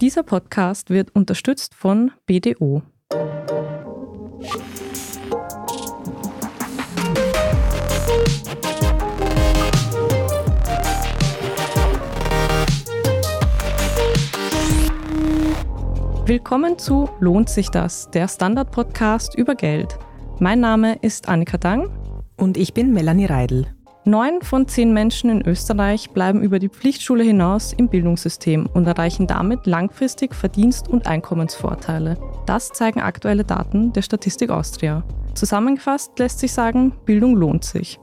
Dieser Podcast wird unterstützt von BDO. Willkommen zu Lohnt sich das, der Standard-Podcast über Geld. Mein Name ist Annika Dang. Und ich bin Melanie Reidel. Neun von zehn Menschen in Österreich bleiben über die Pflichtschule hinaus im Bildungssystem und erreichen damit langfristig Verdienst- und Einkommensvorteile. Das zeigen aktuelle Daten der Statistik Austria. Zusammengefasst lässt sich sagen, Bildung lohnt sich.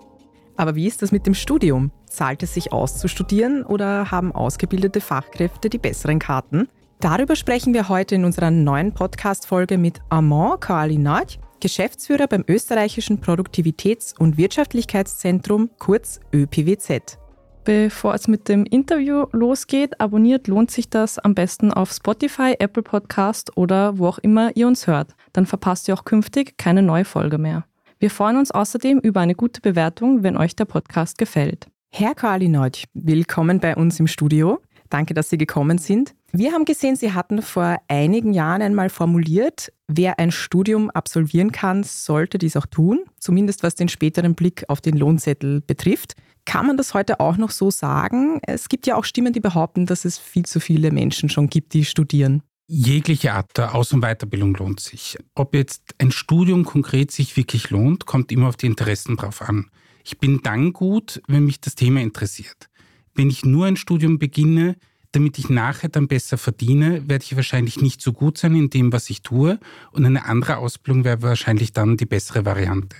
Aber wie ist das mit dem Studium? Zahlt es sich aus zu studieren oder haben ausgebildete Fachkräfte die besseren Karten? Darüber sprechen wir heute in unserer neuen Podcast-Folge mit Armand Kalinaj, Geschäftsführer beim österreichischen Produktivitäts- und Wirtschaftlichkeitszentrum, kurz ÖPWZ. Bevor es mit dem Interview losgeht, abonniert lohnt sich das am besten auf Spotify, Apple Podcast oder wo auch immer ihr uns hört. Dann verpasst ihr auch künftig keine neue Folge mehr. Wir freuen uns außerdem über eine gute Bewertung, wenn euch der Podcast gefällt. Herr Kalinoj, willkommen bei uns im Studio. Danke, dass Sie gekommen sind. Wir haben gesehen, Sie hatten vor einigen Jahren einmal formuliert, wer ein Studium absolvieren kann, sollte dies auch tun, zumindest was den späteren Blick auf den Lohnzettel betrifft. Kann man das heute auch noch so sagen? Es gibt ja auch Stimmen, die behaupten, dass es viel zu viele Menschen schon gibt, die studieren. Jegliche Art der Aus- und Weiterbildung lohnt sich. Ob jetzt ein Studium konkret sich wirklich lohnt, kommt immer auf die Interessen drauf an. Ich bin dann gut, wenn mich das Thema interessiert. Wenn ich nur ein Studium beginne, damit ich nachher dann besser verdiene, werde ich wahrscheinlich nicht so gut sein in dem, was ich tue. Und eine andere Ausbildung wäre wahrscheinlich dann die bessere Variante.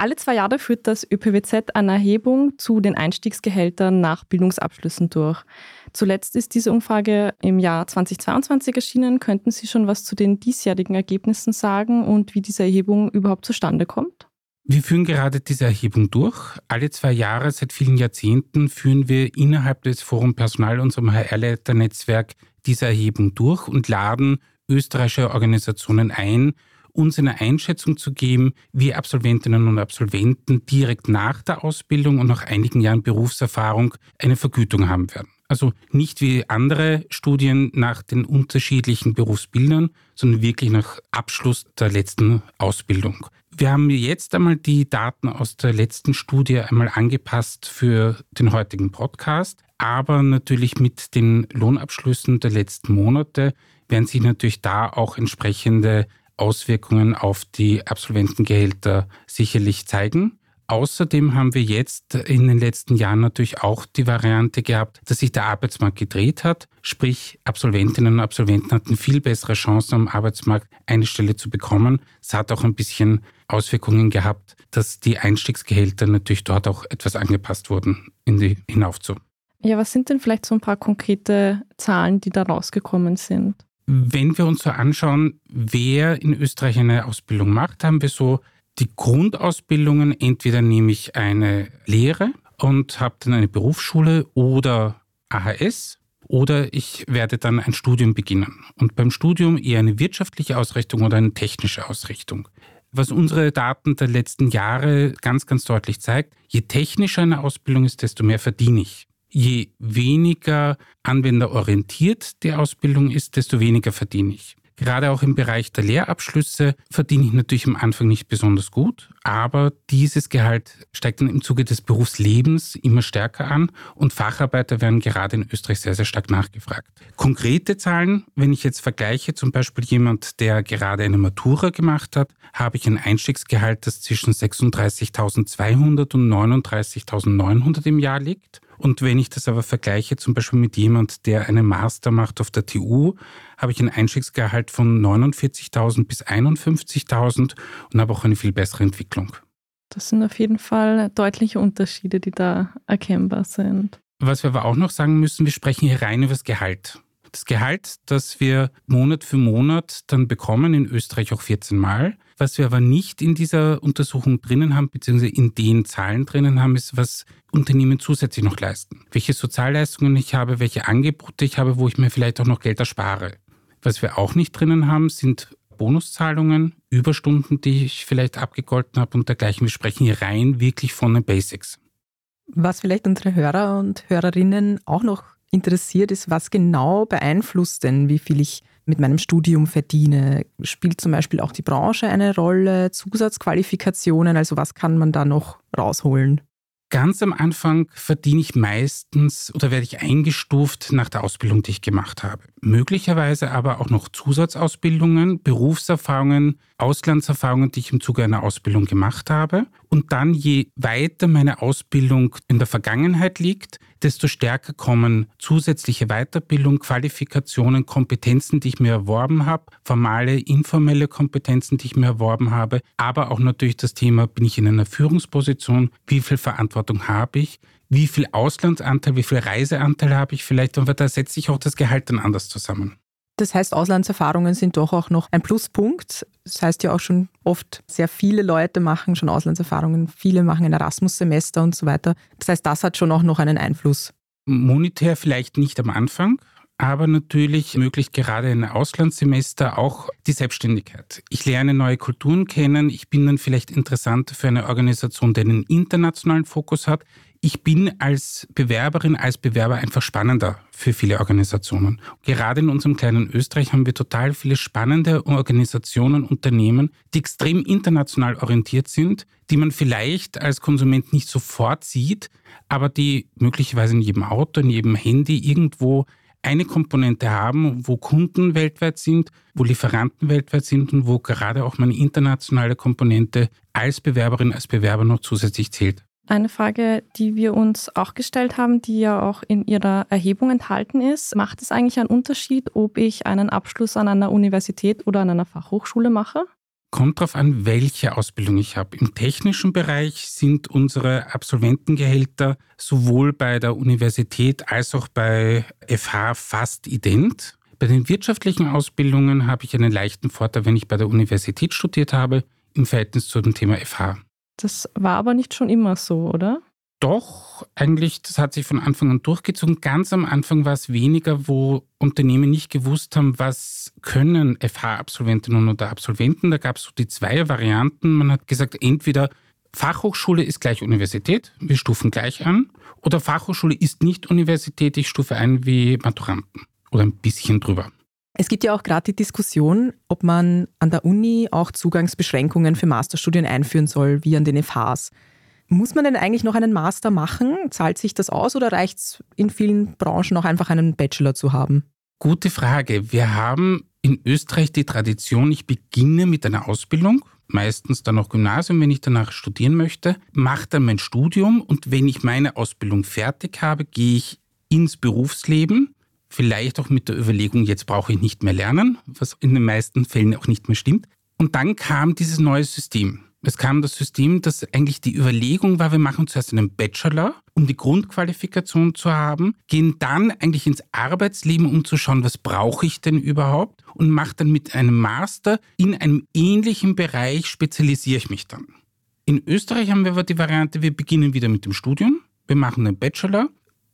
Alle zwei Jahre führt das ÖPWZ eine Erhebung zu den Einstiegsgehältern nach Bildungsabschlüssen durch. Zuletzt ist diese Umfrage im Jahr 2022 erschienen. Könnten Sie schon was zu den diesjährigen Ergebnissen sagen und wie diese Erhebung überhaupt zustande kommt? Wir führen gerade diese Erhebung durch. Alle zwei Jahre, seit vielen Jahrzehnten, führen wir innerhalb des Forum Personal, unserem HR-Leiter-Netzwerk, diese Erhebung durch und laden österreichische Organisationen ein, uns eine Einschätzung zu geben, wie Absolventinnen und Absolventen direkt nach der Ausbildung und nach einigen Jahren Berufserfahrung eine Vergütung haben werden. Also nicht wie andere Studien nach den unterschiedlichen Berufsbildern, sondern wirklich nach Abschluss der letzten Ausbildung. Wir haben jetzt einmal die Daten aus der letzten Studie einmal angepasst für den heutigen Podcast, aber natürlich mit den Lohnabschlüssen der letzten Monate werden sich natürlich da auch entsprechende Auswirkungen auf die Absolventengehälter sicherlich zeigen. Außerdem haben wir jetzt in den letzten Jahren natürlich auch die Variante gehabt, dass sich der Arbeitsmarkt gedreht hat. Sprich, Absolventinnen und Absolventen hatten viel bessere Chancen am Arbeitsmarkt eine Stelle zu bekommen. Es hat auch ein bisschen Auswirkungen gehabt, dass die Einstiegsgehälter natürlich dort auch etwas angepasst wurden, in die hinauf zu. Ja, was sind denn vielleicht so ein paar konkrete Zahlen, die da rausgekommen sind? Wenn wir uns so anschauen, wer in Österreich eine Ausbildung macht, haben wir so die Grundausbildungen. Entweder nehme ich eine Lehre und habe dann eine Berufsschule oder AHS oder ich werde dann ein Studium beginnen. Und beim Studium eher eine wirtschaftliche Ausrichtung oder eine technische Ausrichtung. Was unsere Daten der letzten Jahre ganz, ganz deutlich zeigt, je technischer eine Ausbildung ist, desto mehr verdiene ich. Je weniger anwenderorientiert die Ausbildung ist, desto weniger verdiene ich. Gerade auch im Bereich der Lehrabschlüsse verdiene ich natürlich am Anfang nicht besonders gut, aber dieses Gehalt steigt dann im Zuge des Berufslebens immer stärker an und Facharbeiter werden gerade in Österreich sehr, sehr stark nachgefragt. Konkrete Zahlen, wenn ich jetzt vergleiche, zum Beispiel jemand, der gerade eine Matura gemacht hat, habe ich ein Einstiegsgehalt, das zwischen 36.200 und 39.900 im Jahr liegt. Und wenn ich das aber vergleiche, zum Beispiel mit jemand, der einen Master macht auf der TU, habe ich ein Einstiegsgehalt von 49.000 bis 51.000 und habe auch eine viel bessere Entwicklung. Das sind auf jeden Fall deutliche Unterschiede, die da erkennbar sind. Was wir aber auch noch sagen müssen, wir sprechen hier rein über das Gehalt. Das Gehalt, das wir Monat für Monat dann bekommen, in Österreich auch 14 Mal. Was wir aber nicht in dieser Untersuchung drinnen haben, beziehungsweise in den Zahlen drinnen haben, ist, was Unternehmen zusätzlich noch leisten. Welche Sozialleistungen ich habe, welche Angebote ich habe, wo ich mir vielleicht auch noch Geld erspare. Was wir auch nicht drinnen haben, sind Bonuszahlungen, Überstunden, die ich vielleicht abgegolten habe und dergleichen. Wir sprechen hier rein wirklich von den Basics. Was vielleicht unsere Hörer und Hörerinnen auch noch interessiert, ist, was genau beeinflusst denn, wie viel ich mit meinem Studium verdiene? Spielt zum Beispiel auch die Branche eine Rolle, Zusatzqualifikationen? Also was kann man da noch rausholen? Ganz am Anfang verdiene ich meistens oder werde ich eingestuft nach der Ausbildung, die ich gemacht habe. Möglicherweise aber auch noch Zusatzausbildungen, Berufserfahrungen, Auslandserfahrungen, die ich im Zuge einer Ausbildung gemacht habe. Und dann, je weiter meine Ausbildung in der Vergangenheit liegt, desto stärker kommen zusätzliche Weiterbildung, Qualifikationen, Kompetenzen, die ich mir erworben habe, formale, informelle Kompetenzen, die ich mir erworben habe, aber auch natürlich das Thema, bin ich in einer Führungsposition, wie viel Verantwortung habe ich, wie viel Auslandsanteil, wie viel Reiseanteil habe ich vielleicht, und da setzt sich auch das Gehalt dann anders zusammen. Das heißt, Auslandserfahrungen sind doch auch noch ein Pluspunkt. Das heißt ja auch schon oft, sehr viele Leute machen schon Auslandserfahrungen, viele machen ein Erasmus-Semester und so weiter. Das heißt, das hat schon auch noch einen Einfluss. Monetär vielleicht nicht am Anfang, aber natürlich ermöglicht gerade ein Auslandssemester auch die Selbstständigkeit. Ich lerne neue Kulturen kennen, ich bin dann vielleicht interessant für eine Organisation, die einen internationalen Fokus hat ich bin als Bewerberin, als Bewerber einfach spannender für viele Organisationen. Gerade in unserem kleinen Österreich haben wir total viele spannende Organisationen, Unternehmen, die extrem international orientiert sind, die man vielleicht als Konsument nicht sofort sieht, aber die möglicherweise in jedem Auto, in jedem Handy irgendwo eine Komponente haben, wo Kunden weltweit sind, wo Lieferanten weltweit sind und wo gerade auch meine internationale Komponente als Bewerberin, als Bewerber noch zusätzlich zählt. Eine Frage, die wir uns auch gestellt haben, die ja auch in Ihrer Erhebung enthalten ist. Macht es eigentlich einen Unterschied, ob ich einen Abschluss an einer Universität oder an einer Fachhochschule mache? Kommt darauf an, welche Ausbildung ich habe. Im technischen Bereich sind unsere Absolventengehälter sowohl bei der Universität als auch bei FH fast ident. Bei den wirtschaftlichen Ausbildungen habe ich einen leichten Vorteil, wenn ich bei der Universität studiert habe, im Verhältnis zu dem Thema FH. Das war aber nicht schon immer so, oder? Doch, eigentlich, das hat sich von Anfang an durchgezogen. Ganz am Anfang war es weniger, wo Unternehmen nicht gewusst haben, was können FH-Absolventinnen oder Absolventen. Da gab es so die zwei Varianten. Man hat gesagt, entweder Fachhochschule ist gleich Universität, wir stufen gleich an, oder Fachhochschule ist nicht Universität, ich stufe ein wie Maturanten oder ein bisschen drüber. Es gibt ja auch gerade die Diskussion, ob man an der Uni auch Zugangsbeschränkungen für Masterstudien einführen soll, wie an den FHs. Muss man denn eigentlich noch einen Master machen? Zahlt sich das aus oder reicht es in vielen Branchen auch einfach einen Bachelor zu haben? Gute Frage. Wir haben in Österreich die Tradition, ich beginne mit einer Ausbildung, meistens dann noch Gymnasium, wenn ich danach studieren möchte, mache dann mein Studium und wenn ich meine Ausbildung fertig habe, gehe ich ins Berufsleben Vielleicht auch mit der Überlegung, jetzt brauche ich nicht mehr lernen, was in den meisten Fällen auch nicht mehr stimmt. Und dann kam dieses neue System. Es kam das System, dass eigentlich die Überlegung war, wir machen zuerst einen Bachelor, um die Grundqualifikation zu haben, gehen dann eigentlich ins Arbeitsleben, um zu schauen, was brauche ich denn überhaupt und mache dann mit einem Master in einem ähnlichen Bereich, spezialisiere ich mich dann. In Österreich haben wir aber die Variante, wir beginnen wieder mit dem Studium, wir machen einen Bachelor,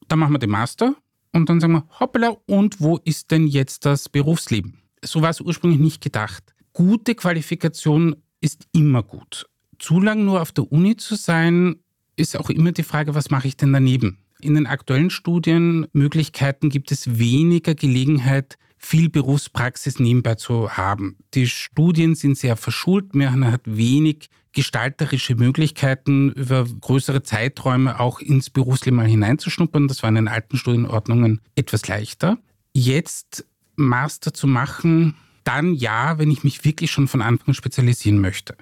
dann machen wir den Master und dann sagen wir, hoppala, und wo ist denn jetzt das Berufsleben? So war es ursprünglich nicht gedacht. Gute Qualifikation ist immer gut. Zu lang nur auf der Uni zu sein, ist auch immer die Frage, was mache ich denn daneben? In den aktuellen Studienmöglichkeiten gibt es weniger Gelegenheit, viel Berufspraxis nebenbei zu haben. Die Studien sind sehr verschult, man hat wenig gestalterische Möglichkeiten, über größere Zeiträume auch ins Berufsleben mal hineinzuschnuppern. Das war in den alten Studienordnungen etwas leichter. Jetzt Master zu machen, dann ja, wenn ich mich wirklich schon von Anfang an spezialisieren möchte.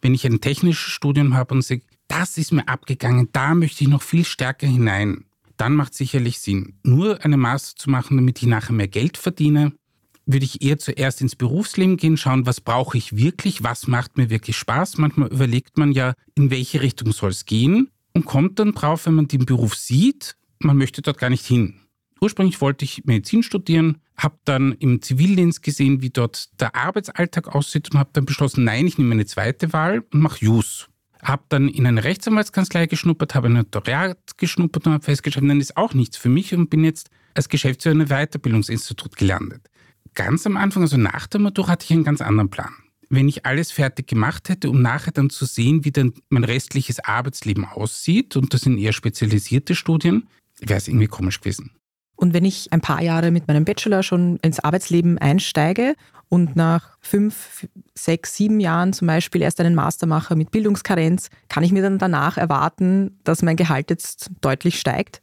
Wenn ich ein technisches Studium habe und sage, das ist mir abgegangen, da möchte ich noch viel stärker hinein, dann macht sicherlich Sinn. Nur eine Master zu machen, damit ich nachher mehr Geld verdiene, würde ich eher zuerst ins Berufsleben gehen, schauen, was brauche ich wirklich, was macht mir wirklich Spaß. Manchmal überlegt man ja, in welche Richtung soll es gehen und kommt dann drauf, wenn man den Beruf sieht, man möchte dort gar nicht hin. Ursprünglich wollte ich Medizin studieren, habe dann im Zivildienst gesehen, wie dort der Arbeitsalltag aussieht und habe dann beschlossen, nein, ich nehme eine zweite Wahl und mache Jus. Habe dann in eine Rechtsanwaltskanzlei geschnuppert, habe ein Notariat geschnuppert und habe festgestellt, nein, ist auch nichts für mich und bin jetzt als Geschäftsführer in einem Weiterbildungsinstitut gelandet ganz am Anfang, also nach der Matura, hatte ich einen ganz anderen Plan. Wenn ich alles fertig gemacht hätte, um nachher dann zu sehen, wie dann mein restliches Arbeitsleben aussieht, und das sind eher spezialisierte Studien, wäre es irgendwie komisch gewesen. Und wenn ich ein paar Jahre mit meinem Bachelor schon ins Arbeitsleben einsteige und nach fünf, sechs, sieben Jahren zum Beispiel erst einen Master mache mit Bildungskarenz, kann ich mir dann danach erwarten, dass mein Gehalt jetzt deutlich steigt?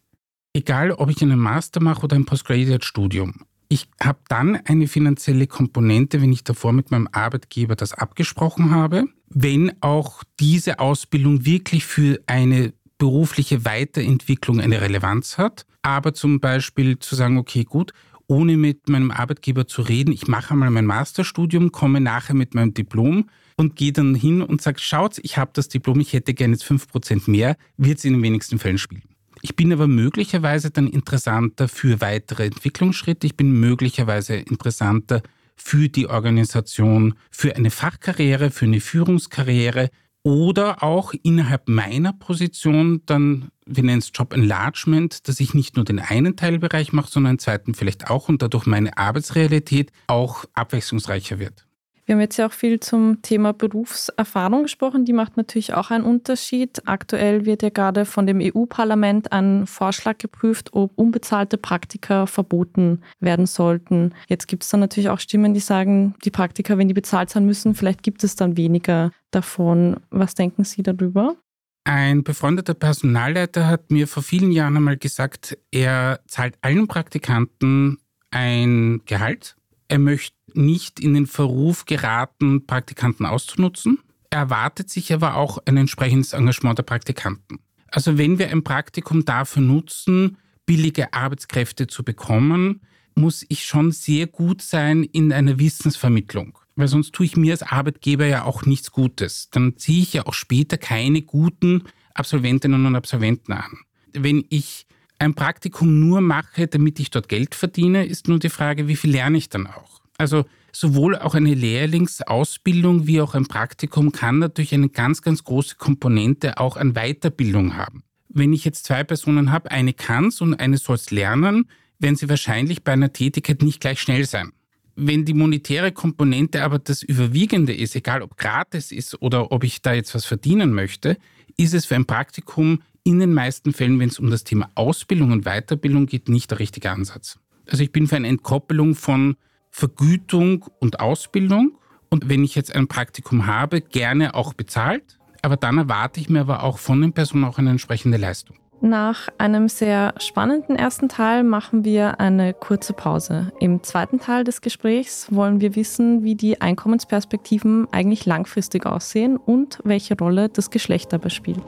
Egal, ob ich einen Master mache oder ein Postgraduate-Studium. Ich habe dann eine finanzielle Komponente, wenn ich davor mit meinem Arbeitgeber das abgesprochen habe, wenn auch diese Ausbildung wirklich für eine berufliche Weiterentwicklung eine Relevanz hat. Aber zum Beispiel zu sagen, okay, gut, ohne mit meinem Arbeitgeber zu reden, ich mache einmal mein Masterstudium, komme nachher mit meinem Diplom und gehe dann hin und sage, schaut, ich habe das Diplom, ich hätte gerne jetzt 5% mehr, wird es in den wenigsten Fällen spielen. Ich bin aber möglicherweise dann interessanter für weitere Entwicklungsschritte. Ich bin möglicherweise interessanter für die Organisation, für eine Fachkarriere, für eine Führungskarriere oder auch innerhalb meiner Position dann, wir nennen es Job Enlargement, dass ich nicht nur den einen Teilbereich mache, sondern einen zweiten vielleicht auch und dadurch meine Arbeitsrealität auch abwechslungsreicher wird. Wir haben jetzt ja auch viel zum Thema Berufserfahrung gesprochen. Die macht natürlich auch einen Unterschied. Aktuell wird ja gerade von dem EU-Parlament ein Vorschlag geprüft, ob unbezahlte Praktika verboten werden sollten. Jetzt gibt es dann natürlich auch Stimmen, die sagen, die Praktika, wenn die bezahlt sein müssen, vielleicht gibt es dann weniger davon. Was denken Sie darüber? Ein befreundeter Personalleiter hat mir vor vielen Jahren einmal gesagt, er zahlt allen Praktikanten ein Gehalt er möchte nicht in den Verruf geraten, Praktikanten auszunutzen. Er erwartet sich aber auch ein entsprechendes Engagement der Praktikanten. Also wenn wir ein Praktikum dafür nutzen, billige Arbeitskräfte zu bekommen, muss ich schon sehr gut sein in einer Wissensvermittlung. Weil sonst tue ich mir als Arbeitgeber ja auch nichts Gutes. Dann ziehe ich ja auch später keine guten Absolventinnen und Absolventen an. Wenn ich ein Praktikum nur mache, damit ich dort Geld verdiene, ist nur die Frage, wie viel lerne ich dann auch. Also sowohl auch eine Lehrlingsausbildung wie auch ein Praktikum kann natürlich eine ganz, ganz große Komponente auch an Weiterbildung haben. Wenn ich jetzt zwei Personen habe, eine kann es und eine soll es lernen, werden sie wahrscheinlich bei einer Tätigkeit nicht gleich schnell sein. Wenn die monetäre Komponente aber das Überwiegende ist, egal ob gratis ist oder ob ich da jetzt was verdienen möchte, ist es für ein Praktikum in den meisten Fällen, wenn es um das Thema Ausbildung und Weiterbildung geht, nicht der richtige Ansatz. Also ich bin für eine Entkoppelung von Vergütung und Ausbildung. Und wenn ich jetzt ein Praktikum habe, gerne auch bezahlt. Aber dann erwarte ich mir aber auch von den Personen auch eine entsprechende Leistung. Nach einem sehr spannenden ersten Teil machen wir eine kurze Pause. Im zweiten Teil des Gesprächs wollen wir wissen, wie die Einkommensperspektiven eigentlich langfristig aussehen und welche Rolle das Geschlecht dabei spielt.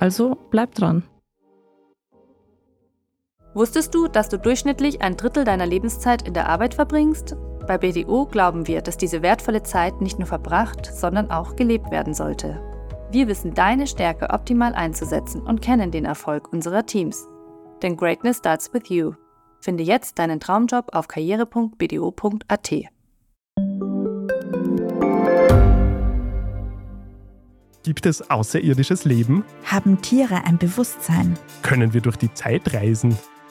Also bleibt dran. Wusstest du, dass du durchschnittlich ein Drittel deiner Lebenszeit in der Arbeit verbringst? Bei BDO glauben wir, dass diese wertvolle Zeit nicht nur verbracht, sondern auch gelebt werden sollte. Wir wissen deine Stärke optimal einzusetzen und kennen den Erfolg unserer Teams. Denn Greatness starts with you. Finde jetzt deinen Traumjob auf karriere.bdo.at. Gibt es außerirdisches Leben? Haben Tiere ein Bewusstsein? Können wir durch die Zeit reisen?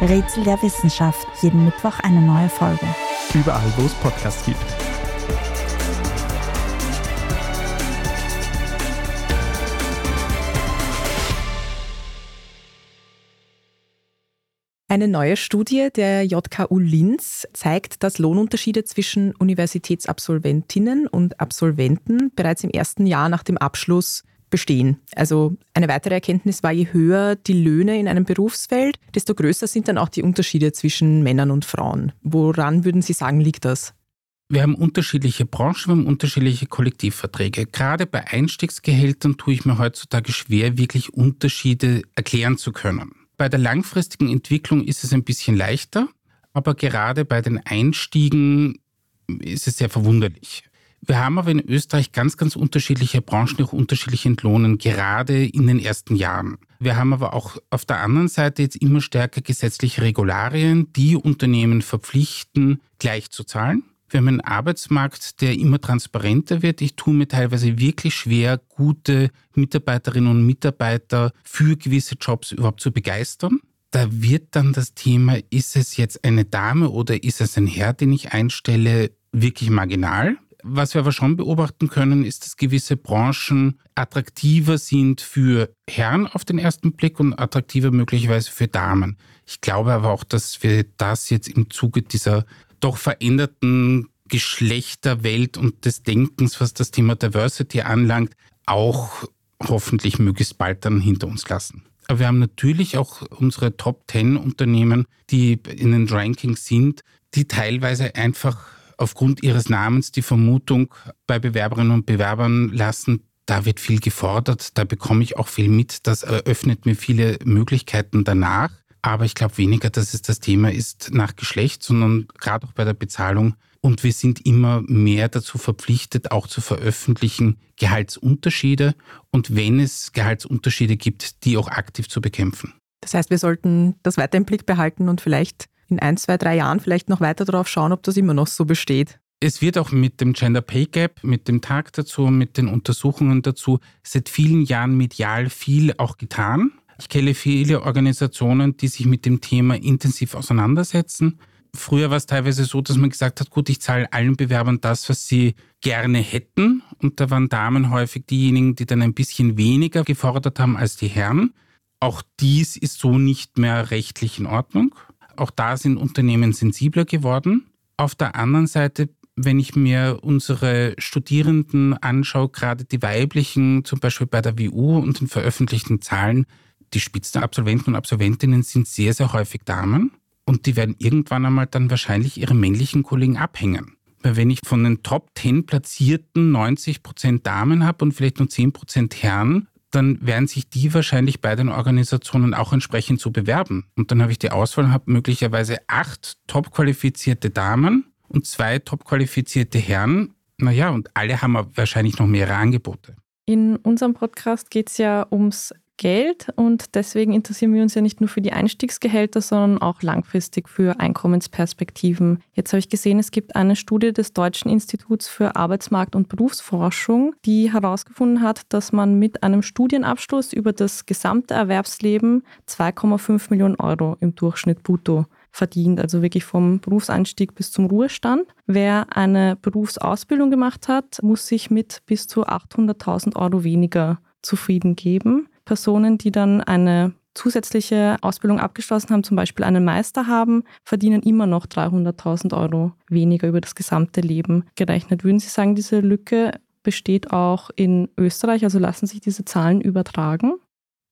Rätsel der Wissenschaft, jeden Mittwoch eine neue Folge. Überall, wo es Podcasts gibt. Eine neue Studie der JKU Linz zeigt, dass Lohnunterschiede zwischen Universitätsabsolventinnen und Absolventen bereits im ersten Jahr nach dem Abschluss bestehen. Also eine weitere Erkenntnis war, je höher die Löhne in einem Berufsfeld, desto größer sind dann auch die Unterschiede zwischen Männern und Frauen. Woran würden Sie sagen, liegt das? Wir haben unterschiedliche Branchen, wir haben unterschiedliche Kollektivverträge. Gerade bei Einstiegsgehältern tue ich mir heutzutage schwer, wirklich Unterschiede erklären zu können. Bei der langfristigen Entwicklung ist es ein bisschen leichter, aber gerade bei den Einstiegen ist es sehr verwunderlich. Wir haben aber in Österreich ganz, ganz unterschiedliche Branchen, die auch unterschiedlich entlohnen, gerade in den ersten Jahren. Wir haben aber auch auf der anderen Seite jetzt immer stärker gesetzliche Regularien, die Unternehmen verpflichten, gleich zu zahlen. Wir haben einen Arbeitsmarkt, der immer transparenter wird. Ich tue mir teilweise wirklich schwer, gute Mitarbeiterinnen und Mitarbeiter für gewisse Jobs überhaupt zu begeistern. Da wird dann das Thema, ist es jetzt eine Dame oder ist es ein Herr, den ich einstelle, wirklich marginal. Was wir aber schon beobachten können, ist, dass gewisse Branchen attraktiver sind für Herren auf den ersten Blick und attraktiver möglicherweise für Damen. Ich glaube aber auch, dass wir das jetzt im Zuge dieser doch veränderten Geschlechterwelt und des Denkens, was das Thema Diversity anlangt, auch hoffentlich möglichst bald dann hinter uns lassen. Aber wir haben natürlich auch unsere Top 10 Unternehmen, die in den Rankings sind, die teilweise einfach aufgrund ihres Namens die Vermutung bei Bewerberinnen und Bewerbern lassen, da wird viel gefordert, da bekomme ich auch viel mit, das eröffnet mir viele Möglichkeiten danach. Aber ich glaube weniger, dass es das Thema ist nach Geschlecht, sondern gerade auch bei der Bezahlung. Und wir sind immer mehr dazu verpflichtet, auch zu veröffentlichen Gehaltsunterschiede und wenn es Gehaltsunterschiede gibt, die auch aktiv zu bekämpfen. Das heißt, wir sollten das weiter im Blick behalten und vielleicht in ein, zwei, drei Jahren vielleicht noch weiter darauf schauen, ob das immer noch so besteht. Es wird auch mit dem Gender Pay Gap, mit dem Tag dazu, mit den Untersuchungen dazu seit vielen Jahren medial viel auch getan. Ich kenne viele Organisationen, die sich mit dem Thema intensiv auseinandersetzen. Früher war es teilweise so, dass man gesagt hat, gut, ich zahle allen Bewerbern das, was sie gerne hätten. Und da waren Damen häufig diejenigen, die dann ein bisschen weniger gefordert haben als die Herren. Auch dies ist so nicht mehr rechtlich in Ordnung. Auch da sind Unternehmen sensibler geworden. Auf der anderen Seite wenn ich mir unsere Studierenden anschaue, gerade die weiblichen, zum Beispiel bei der WU und den veröffentlichten Zahlen, die Spitzenabsolventen und Absolventinnen sind sehr, sehr häufig Damen und die werden irgendwann einmal dann wahrscheinlich ihre männlichen Kollegen abhängen. Weil wenn ich von den Top 10 Platzierten 90 Prozent Damen habe und vielleicht nur 10 Prozent Herren, dann werden sich die wahrscheinlich bei den Organisationen auch entsprechend zu bewerben. Und dann habe ich die Auswahl und habe möglicherweise acht top qualifizierte Damen und zwei top qualifizierte Herren. Naja, und alle haben wahrscheinlich noch mehrere Angebote. In unserem Podcast geht es ja ums Geld und deswegen interessieren wir uns ja nicht nur für die Einstiegsgehälter, sondern auch langfristig für Einkommensperspektiven. Jetzt habe ich gesehen, es gibt eine Studie des Deutschen Instituts für Arbeitsmarkt- und Berufsforschung, die herausgefunden hat, dass man mit einem Studienabschluss über das gesamte Erwerbsleben 2,5 Millionen Euro im Durchschnitt brutto verdient, also wirklich vom Berufseinstieg bis zum Ruhestand. Wer eine Berufsausbildung gemacht hat, muss sich mit bis zu 800.000 Euro weniger zufrieden geben. Personen, die dann eine zusätzliche Ausbildung abgeschlossen haben, zum Beispiel einen Meister haben, verdienen immer noch 300.000 Euro weniger über das gesamte Leben gerechnet. Würden Sie sagen, diese Lücke besteht auch in Österreich? Also lassen sich diese Zahlen übertragen?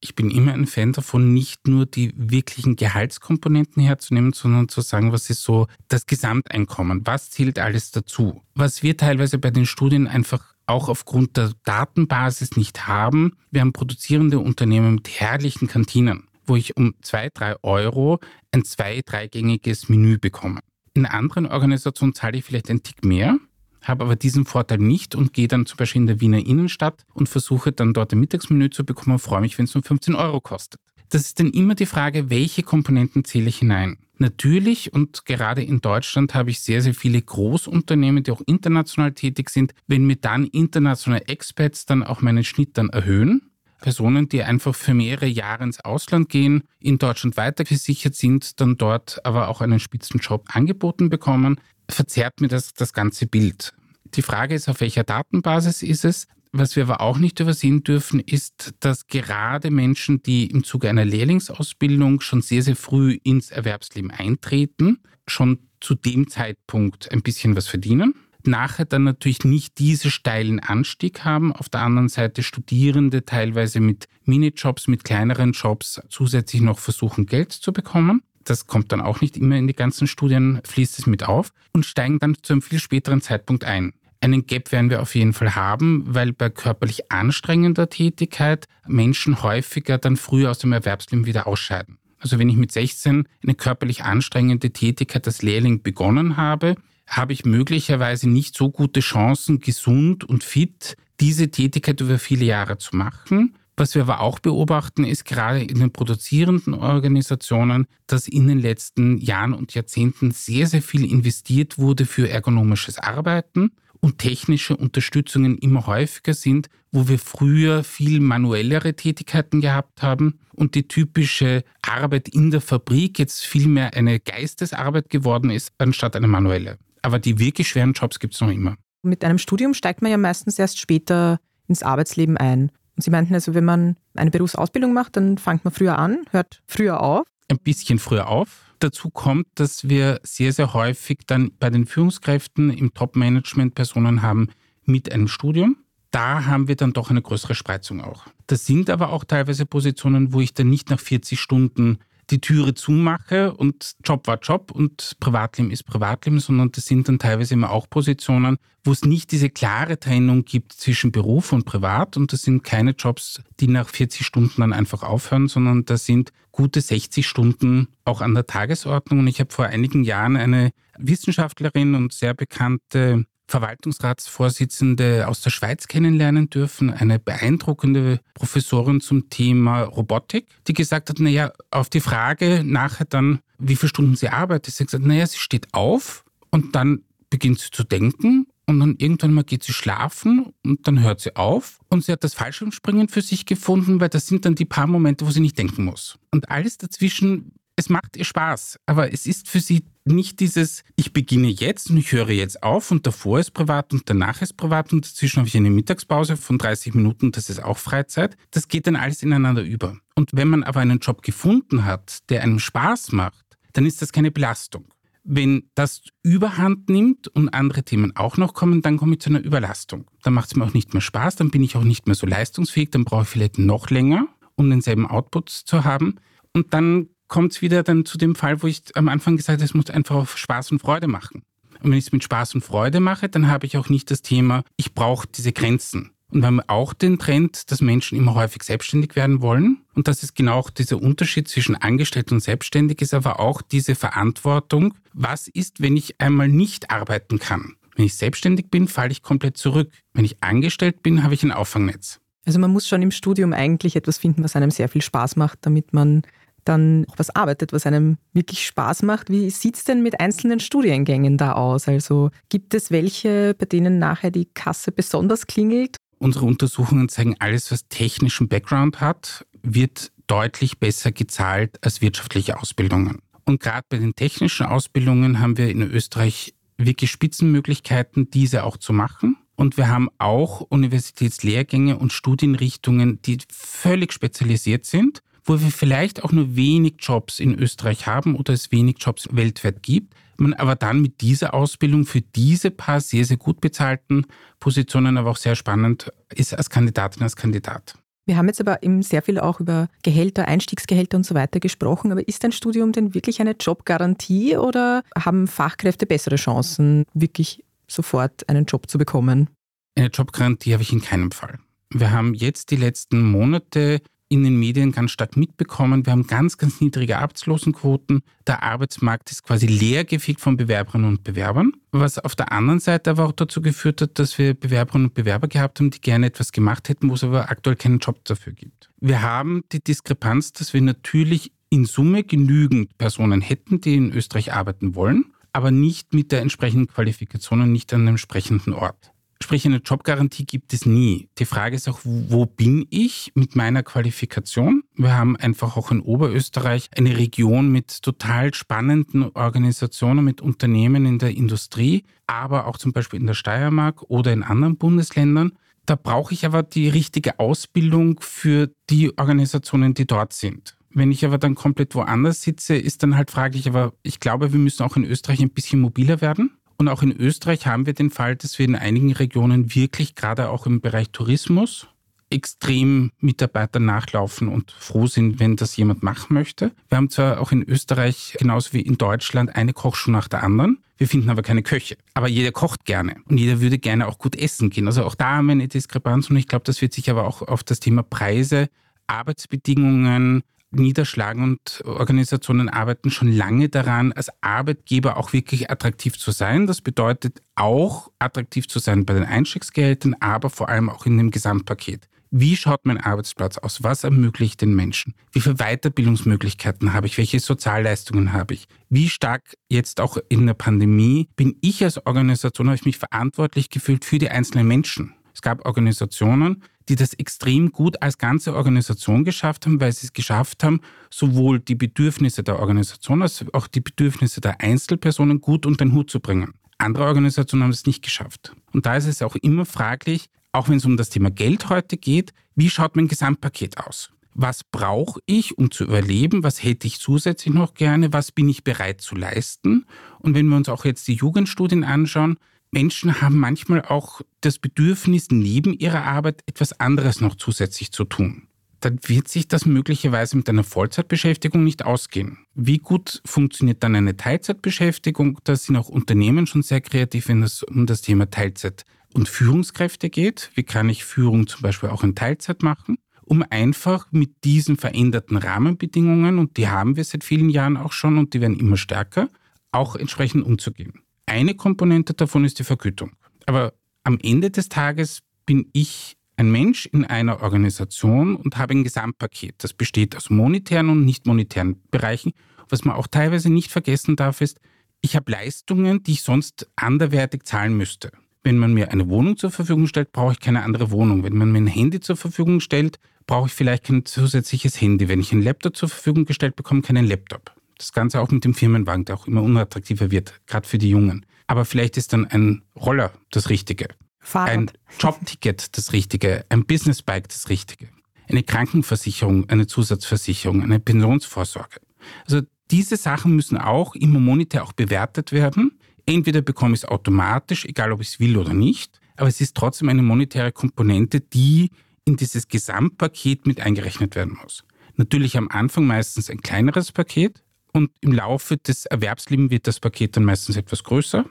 Ich bin immer ein Fan davon, nicht nur die wirklichen Gehaltskomponenten herzunehmen, sondern zu sagen, was ist so das Gesamteinkommen? Was zählt alles dazu? Was wir teilweise bei den Studien einfach auch aufgrund der Datenbasis nicht haben. Wir haben produzierende Unternehmen mit herrlichen Kantinen, wo ich um zwei, drei Euro ein zwei-, dreigängiges Menü bekomme. In anderen Organisationen zahle ich vielleicht ein Tick mehr, habe aber diesen Vorteil nicht und gehe dann zum Beispiel in der Wiener Innenstadt und versuche dann dort ein Mittagsmenü zu bekommen und freue mich, wenn es nur 15 Euro kostet. Das ist dann immer die Frage, welche Komponenten zähle ich hinein. Natürlich, und gerade in Deutschland habe ich sehr, sehr viele Großunternehmen, die auch international tätig sind. Wenn mir dann internationale Expats dann auch meinen Schnitt dann erhöhen, Personen, die einfach für mehrere Jahre ins Ausland gehen, in Deutschland weiter gesichert sind, dann dort aber auch einen Spitzenjob angeboten bekommen, verzerrt mir das das ganze Bild. Die Frage ist, auf welcher Datenbasis ist es? Was wir aber auch nicht übersehen dürfen, ist, dass gerade Menschen, die im Zuge einer Lehrlingsausbildung schon sehr, sehr früh ins Erwerbsleben eintreten, schon zu dem Zeitpunkt ein bisschen was verdienen. Nachher dann natürlich nicht diese steilen Anstieg haben. Auf der anderen Seite Studierende teilweise mit Minijobs, mit kleineren Jobs zusätzlich noch versuchen, Geld zu bekommen das kommt dann auch nicht immer in die ganzen Studien, fließt es mit auf und steigen dann zu einem viel späteren Zeitpunkt ein. Einen Gap werden wir auf jeden Fall haben, weil bei körperlich anstrengender Tätigkeit Menschen häufiger dann früher aus dem Erwerbsleben wieder ausscheiden. Also wenn ich mit 16 eine körperlich anstrengende Tätigkeit als Lehrling begonnen habe, habe ich möglicherweise nicht so gute Chancen, gesund und fit diese Tätigkeit über viele Jahre zu machen. Was wir aber auch beobachten, ist gerade in den produzierenden Organisationen, dass in den letzten Jahren und Jahrzehnten sehr, sehr viel investiert wurde für ergonomisches Arbeiten und technische Unterstützungen immer häufiger sind, wo wir früher viel manuellere Tätigkeiten gehabt haben und die typische Arbeit in der Fabrik jetzt vielmehr eine Geistesarbeit geworden ist, anstatt eine manuelle. Aber die wirklich schweren Jobs gibt es noch immer. Mit einem Studium steigt man ja meistens erst später ins Arbeitsleben ein. Und Sie meinten also, wenn man eine Berufsausbildung macht, dann fängt man früher an, hört früher auf. Ein bisschen früher auf. Dazu kommt, dass wir sehr, sehr häufig dann bei den Führungskräften im Top-Management Personen haben mit einem Studium. Da haben wir dann doch eine größere Spreizung auch. Das sind aber auch teilweise Positionen, wo ich dann nicht nach 40 Stunden die Türe zumache und Job war Job und Privatleben ist Privatleben, sondern das sind dann teilweise immer auch Positionen, wo es nicht diese klare Trennung gibt zwischen Beruf und Privat und das sind keine Jobs, die nach 40 Stunden dann einfach aufhören, sondern das sind gute 60 Stunden auch an der Tagesordnung. Und ich habe vor einigen Jahren eine Wissenschaftlerin und sehr bekannte Verwaltungsratsvorsitzende aus der Schweiz kennenlernen dürfen, eine beeindruckende Professorin zum Thema Robotik, die gesagt hat, naja, auf die Frage nachher dann, wie viele Stunden sie arbeitet, sie hat gesagt, naja, sie steht auf und dann beginnt sie zu denken und dann irgendwann mal geht sie schlafen und dann hört sie auf und sie hat das Fallschirmspringen für sich gefunden, weil das sind dann die paar Momente, wo sie nicht denken muss. Und alles dazwischen es macht ihr Spaß, aber es ist für sie nicht dieses, ich beginne jetzt und ich höre jetzt auf und davor ist privat und danach ist privat und dazwischen habe ich eine Mittagspause von 30 Minuten, das ist auch Freizeit. Das geht dann alles ineinander über. Und wenn man aber einen Job gefunden hat, der einem Spaß macht, dann ist das keine Belastung. Wenn das überhand nimmt und andere Themen auch noch kommen, dann komme ich zu einer Überlastung. Dann macht es mir auch nicht mehr Spaß, dann bin ich auch nicht mehr so leistungsfähig, dann brauche ich vielleicht noch länger, um denselben Output zu haben. Und dann kommt es wieder dann zu dem Fall, wo ich am Anfang gesagt habe, es muss einfach auf Spaß und Freude machen. Und wenn ich es mit Spaß und Freude mache, dann habe ich auch nicht das Thema, ich brauche diese Grenzen. Und wir haben auch den Trend, dass Menschen immer häufig selbstständig werden wollen. Und das ist genau auch dieser Unterschied zwischen Angestellt und Selbstständig, ist aber auch diese Verantwortung. Was ist, wenn ich einmal nicht arbeiten kann? Wenn ich selbstständig bin, falle ich komplett zurück. Wenn ich angestellt bin, habe ich ein Auffangnetz. Also man muss schon im Studium eigentlich etwas finden, was einem sehr viel Spaß macht, damit man dann was arbeitet, was einem wirklich Spaß macht. Wie sieht es denn mit einzelnen Studiengängen da aus? Also gibt es welche, bei denen nachher die Kasse besonders klingelt? Unsere Untersuchungen zeigen, alles, was technischen Background hat, wird deutlich besser gezahlt als wirtschaftliche Ausbildungen. Und gerade bei den technischen Ausbildungen haben wir in Österreich wirklich Spitzenmöglichkeiten, diese auch zu machen. Und wir haben auch Universitätslehrgänge und Studienrichtungen, die völlig spezialisiert sind wo wir vielleicht auch nur wenig Jobs in Österreich haben oder es wenig Jobs weltweit gibt, man aber dann mit dieser Ausbildung für diese paar sehr, sehr gut bezahlten Positionen aber auch sehr spannend ist als Kandidatin, als Kandidat. Wir haben jetzt aber eben sehr viel auch über Gehälter, Einstiegsgehälter und so weiter gesprochen. Aber ist ein Studium denn wirklich eine Jobgarantie oder haben Fachkräfte bessere Chancen, wirklich sofort einen Job zu bekommen? Eine Jobgarantie habe ich in keinem Fall. Wir haben jetzt die letzten Monate in den Medien ganz stark mitbekommen. Wir haben ganz, ganz niedrige Arbeitslosenquoten. Der Arbeitsmarkt ist quasi leergefegt von Bewerberinnen und Bewerbern, was auf der anderen Seite aber auch dazu geführt hat, dass wir Bewerberinnen und Bewerber gehabt haben, die gerne etwas gemacht hätten, wo es aber aktuell keinen Job dafür gibt. Wir haben die Diskrepanz, dass wir natürlich in Summe genügend Personen hätten, die in Österreich arbeiten wollen, aber nicht mit der entsprechenden Qualifikation und nicht an einem entsprechenden Ort. Sprich, eine Jobgarantie gibt es nie. Die Frage ist auch, wo bin ich mit meiner Qualifikation? Wir haben einfach auch in Oberösterreich eine Region mit total spannenden Organisationen, mit Unternehmen in der Industrie, aber auch zum Beispiel in der Steiermark oder in anderen Bundesländern. Da brauche ich aber die richtige Ausbildung für die Organisationen, die dort sind. Wenn ich aber dann komplett woanders sitze, ist dann halt fraglich, aber ich glaube, wir müssen auch in Österreich ein bisschen mobiler werden. Und auch in Österreich haben wir den Fall, dass wir in einigen Regionen wirklich gerade auch im Bereich Tourismus extrem Mitarbeiter nachlaufen und froh sind, wenn das jemand machen möchte. Wir haben zwar auch in Österreich genauso wie in Deutschland eine Kochschule nach der anderen. Wir finden aber keine Köche. Aber jeder kocht gerne und jeder würde gerne auch gut essen gehen. Also auch da haben wir eine Diskrepanz und ich glaube, das wird sich aber auch auf das Thema Preise, Arbeitsbedingungen, niederschlagen und Organisationen arbeiten schon lange daran, als Arbeitgeber auch wirklich attraktiv zu sein. Das bedeutet auch attraktiv zu sein bei den Einstiegsgehältern, aber vor allem auch in dem Gesamtpaket. Wie schaut mein Arbeitsplatz aus? Was ermöglicht den Menschen? Wie viele Weiterbildungsmöglichkeiten habe ich? Welche Sozialleistungen habe ich? Wie stark jetzt auch in der Pandemie bin ich als Organisation, habe ich mich verantwortlich gefühlt für die einzelnen Menschen? Es gab Organisationen, die das extrem gut als ganze Organisation geschafft haben, weil sie es geschafft haben, sowohl die Bedürfnisse der Organisation als auch die Bedürfnisse der Einzelpersonen gut unter den Hut zu bringen. Andere Organisationen haben es nicht geschafft. Und da ist es auch immer fraglich, auch wenn es um das Thema Geld heute geht, wie schaut mein Gesamtpaket aus? Was brauche ich, um zu überleben? Was hätte ich zusätzlich noch gerne? Was bin ich bereit zu leisten? Und wenn wir uns auch jetzt die Jugendstudien anschauen, Menschen haben manchmal auch das Bedürfnis, neben ihrer Arbeit etwas anderes noch zusätzlich zu tun. Dann wird sich das möglicherweise mit einer Vollzeitbeschäftigung nicht ausgehen. Wie gut funktioniert dann eine Teilzeitbeschäftigung? Da sind auch Unternehmen schon sehr kreativ, wenn es um das Thema Teilzeit und Führungskräfte geht. Wie kann ich Führung zum Beispiel auch in Teilzeit machen? um einfach mit diesen veränderten Rahmenbedingungen, und die haben wir seit vielen Jahren auch schon und die werden immer stärker, auch entsprechend umzugehen. Eine Komponente davon ist die Vergütung. Aber am Ende des Tages bin ich ein Mensch in einer Organisation und habe ein Gesamtpaket. Das besteht aus monetären und nicht monetären Bereichen. Was man auch teilweise nicht vergessen darf, ist, ich habe Leistungen, die ich sonst anderwertig zahlen müsste. Wenn man mir eine Wohnung zur Verfügung stellt, brauche ich keine andere Wohnung. Wenn man mir ein Handy zur Verfügung stellt, brauche ich vielleicht kein zusätzliches Handy. Wenn ich ein Laptop zur Verfügung gestellt bekomme, keinen Laptop. Das Ganze auch mit dem Firmenwagen, der auch immer unattraktiver wird, gerade für die Jungen. Aber vielleicht ist dann ein Roller das Richtige. Fahrrad. Ein Jobticket das Richtige, ein Businessbike das Richtige. Eine Krankenversicherung, eine Zusatzversicherung, eine Pensionsvorsorge. Also diese Sachen müssen auch immer monetär auch bewertet werden. Entweder bekomme ich es automatisch, egal ob ich es will oder nicht, aber es ist trotzdem eine monetäre Komponente, die in dieses Gesamtpaket mit eingerechnet werden muss. Natürlich am Anfang meistens ein kleineres Paket, und im Laufe des Erwerbslebens wird das Paket dann meistens etwas größer,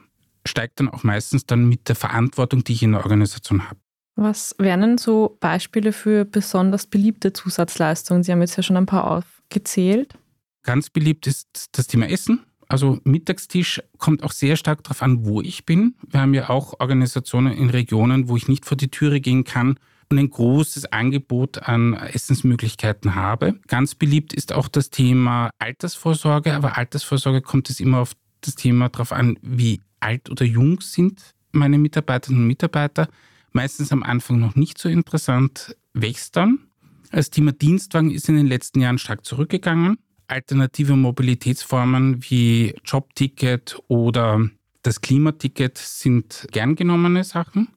steigt dann auch meistens dann mit der Verantwortung, die ich in der Organisation habe. Was wären denn so Beispiele für besonders beliebte Zusatzleistungen? Sie haben jetzt ja schon ein paar aufgezählt. Ganz beliebt ist das Thema Essen. Also Mittagstisch kommt auch sehr stark darauf an, wo ich bin. Wir haben ja auch Organisationen in Regionen, wo ich nicht vor die Türe gehen kann und ein großes Angebot an Essensmöglichkeiten habe. Ganz beliebt ist auch das Thema Altersvorsorge, aber Altersvorsorge kommt es immer auf das Thema darauf an, wie alt oder jung sind meine Mitarbeiterinnen und Mitarbeiter. Meistens am Anfang noch nicht so interessant, wächst dann. Das Thema Dienstwagen ist in den letzten Jahren stark zurückgegangen. Alternative Mobilitätsformen wie Jobticket oder das Klimaticket sind gern genommene Sachen.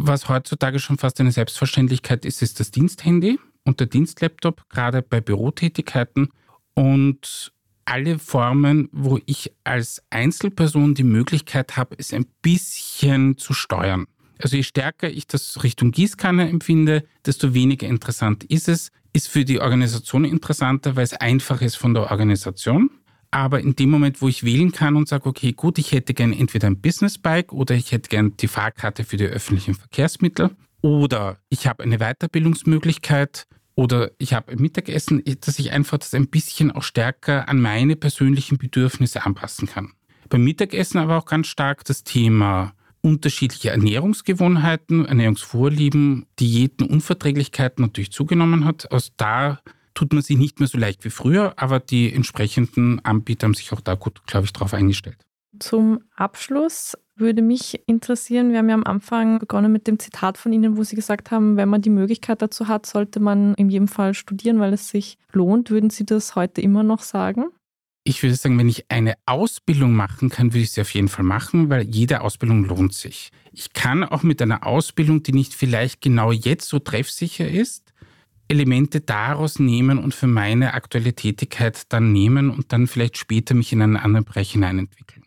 Was heutzutage schon fast eine Selbstverständlichkeit ist, ist das Diensthandy und der Dienstlaptop, gerade bei Bürotätigkeiten. Und alle Formen, wo ich als Einzelperson die Möglichkeit habe, es ein bisschen zu steuern. Also je stärker ich das Richtung Gießkanne empfinde, desto weniger interessant ist es. Ist für die Organisation interessanter, weil es einfach ist von der Organisation. Aber in dem Moment, wo ich wählen kann und sage, okay, gut, ich hätte gern entweder ein Business Bike oder ich hätte gern die Fahrkarte für die öffentlichen Verkehrsmittel oder ich habe eine Weiterbildungsmöglichkeit oder ich habe ein Mittagessen, dass ich einfach das ein bisschen auch stärker an meine persönlichen Bedürfnisse anpassen kann. Beim Mittagessen aber auch ganz stark das Thema unterschiedliche Ernährungsgewohnheiten, Ernährungsvorlieben, Diäten, Unverträglichkeiten natürlich zugenommen hat. Aus da tut man sich nicht mehr so leicht wie früher, aber die entsprechenden Anbieter haben sich auch da gut, glaube ich, darauf eingestellt. Zum Abschluss würde mich interessieren, wir haben ja am Anfang begonnen mit dem Zitat von Ihnen, wo Sie gesagt haben, wenn man die Möglichkeit dazu hat, sollte man in jedem Fall studieren, weil es sich lohnt. Würden Sie das heute immer noch sagen? Ich würde sagen, wenn ich eine Ausbildung machen kann, würde ich sie auf jeden Fall machen, weil jede Ausbildung lohnt sich. Ich kann auch mit einer Ausbildung, die nicht vielleicht genau jetzt so treffsicher ist, Elemente daraus nehmen und für meine aktuelle Tätigkeit dann nehmen und dann vielleicht später mich in einen anderen Bereich hineinentwickeln.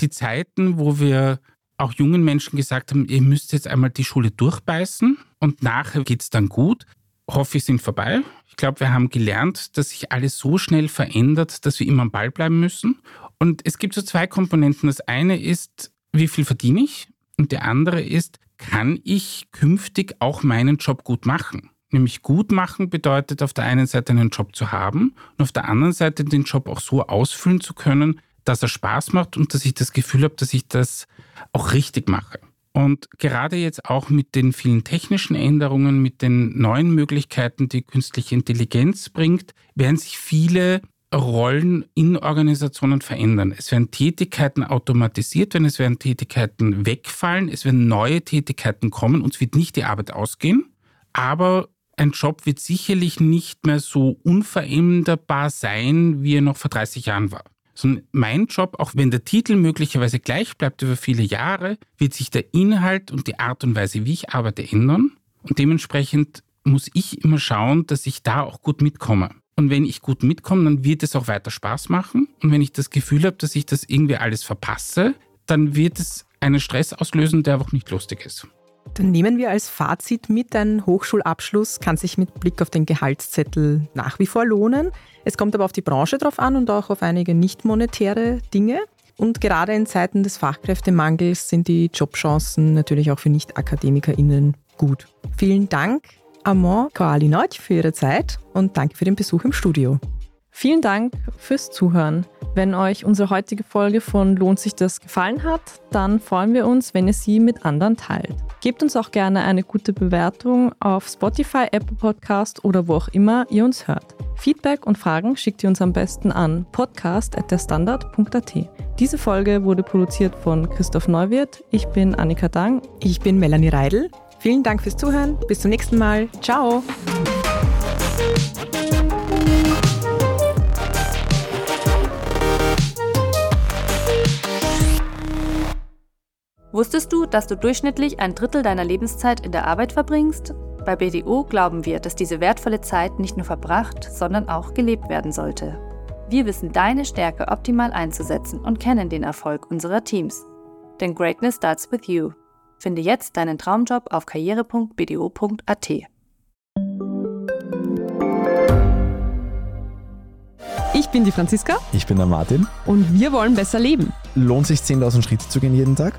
Die Zeiten, wo wir auch jungen Menschen gesagt haben, ihr müsst jetzt einmal die Schule durchbeißen und nachher geht es dann gut, hoffe ich, sind vorbei. Ich glaube, wir haben gelernt, dass sich alles so schnell verändert, dass wir immer am Ball bleiben müssen. Und es gibt so zwei Komponenten. Das eine ist, wie viel verdiene ich? Und der andere ist, kann ich künftig auch meinen Job gut machen? Nämlich gut machen bedeutet auf der einen Seite einen Job zu haben und auf der anderen Seite den Job auch so ausfüllen zu können, dass er Spaß macht und dass ich das Gefühl habe, dass ich das auch richtig mache. Und gerade jetzt auch mit den vielen technischen Änderungen, mit den neuen Möglichkeiten, die künstliche Intelligenz bringt, werden sich viele Rollen in Organisationen verändern. Es werden Tätigkeiten automatisiert werden, es werden Tätigkeiten wegfallen, es werden neue Tätigkeiten kommen. Uns wird nicht die Arbeit ausgehen, aber ein Job wird sicherlich nicht mehr so unveränderbar sein, wie er noch vor 30 Jahren war sondern mein Job, auch wenn der Titel möglicherweise gleich bleibt über viele Jahre, wird sich der Inhalt und die Art und Weise, wie ich arbeite, ändern. Und dementsprechend muss ich immer schauen, dass ich da auch gut mitkomme. Und wenn ich gut mitkomme, dann wird es auch weiter Spaß machen. Und wenn ich das Gefühl habe, dass ich das irgendwie alles verpasse, dann wird es einen Stress auslösen, der einfach nicht lustig ist. Dann nehmen wir als Fazit mit, ein Hochschulabschluss kann sich mit Blick auf den Gehaltszettel nach wie vor lohnen. Es kommt aber auf die Branche drauf an und auch auf einige nicht monetäre Dinge. Und gerade in Zeiten des Fachkräftemangels sind die Jobchancen natürlich auch für Nicht-AkademikerInnen gut. Vielen Dank, Amon Koalinoch, für Ihre Zeit und danke für den Besuch im Studio. Vielen Dank fürs Zuhören. Wenn euch unsere heutige Folge von Lohnt sich das gefallen hat, dann freuen wir uns, wenn ihr sie mit anderen teilt. Gebt uns auch gerne eine gute Bewertung auf Spotify, Apple Podcast oder wo auch immer ihr uns hört. Feedback und Fragen schickt ihr uns am besten an podcast.derstandard.at. Diese Folge wurde produziert von Christoph Neuwirth. Ich bin Annika Dang. Ich bin Melanie Reidel. Vielen Dank fürs Zuhören. Bis zum nächsten Mal. Ciao. Wusstest du, dass du durchschnittlich ein Drittel deiner Lebenszeit in der Arbeit verbringst? Bei BDO glauben wir, dass diese wertvolle Zeit nicht nur verbracht, sondern auch gelebt werden sollte. Wir wissen deine Stärke optimal einzusetzen und kennen den Erfolg unserer Teams. Denn Greatness starts with you. Finde jetzt deinen Traumjob auf karriere.bdo.at. Ich bin die Franziska. Ich bin der Martin. Und wir wollen besser leben. Lohnt sich 10.000 Schritte zu gehen jeden Tag?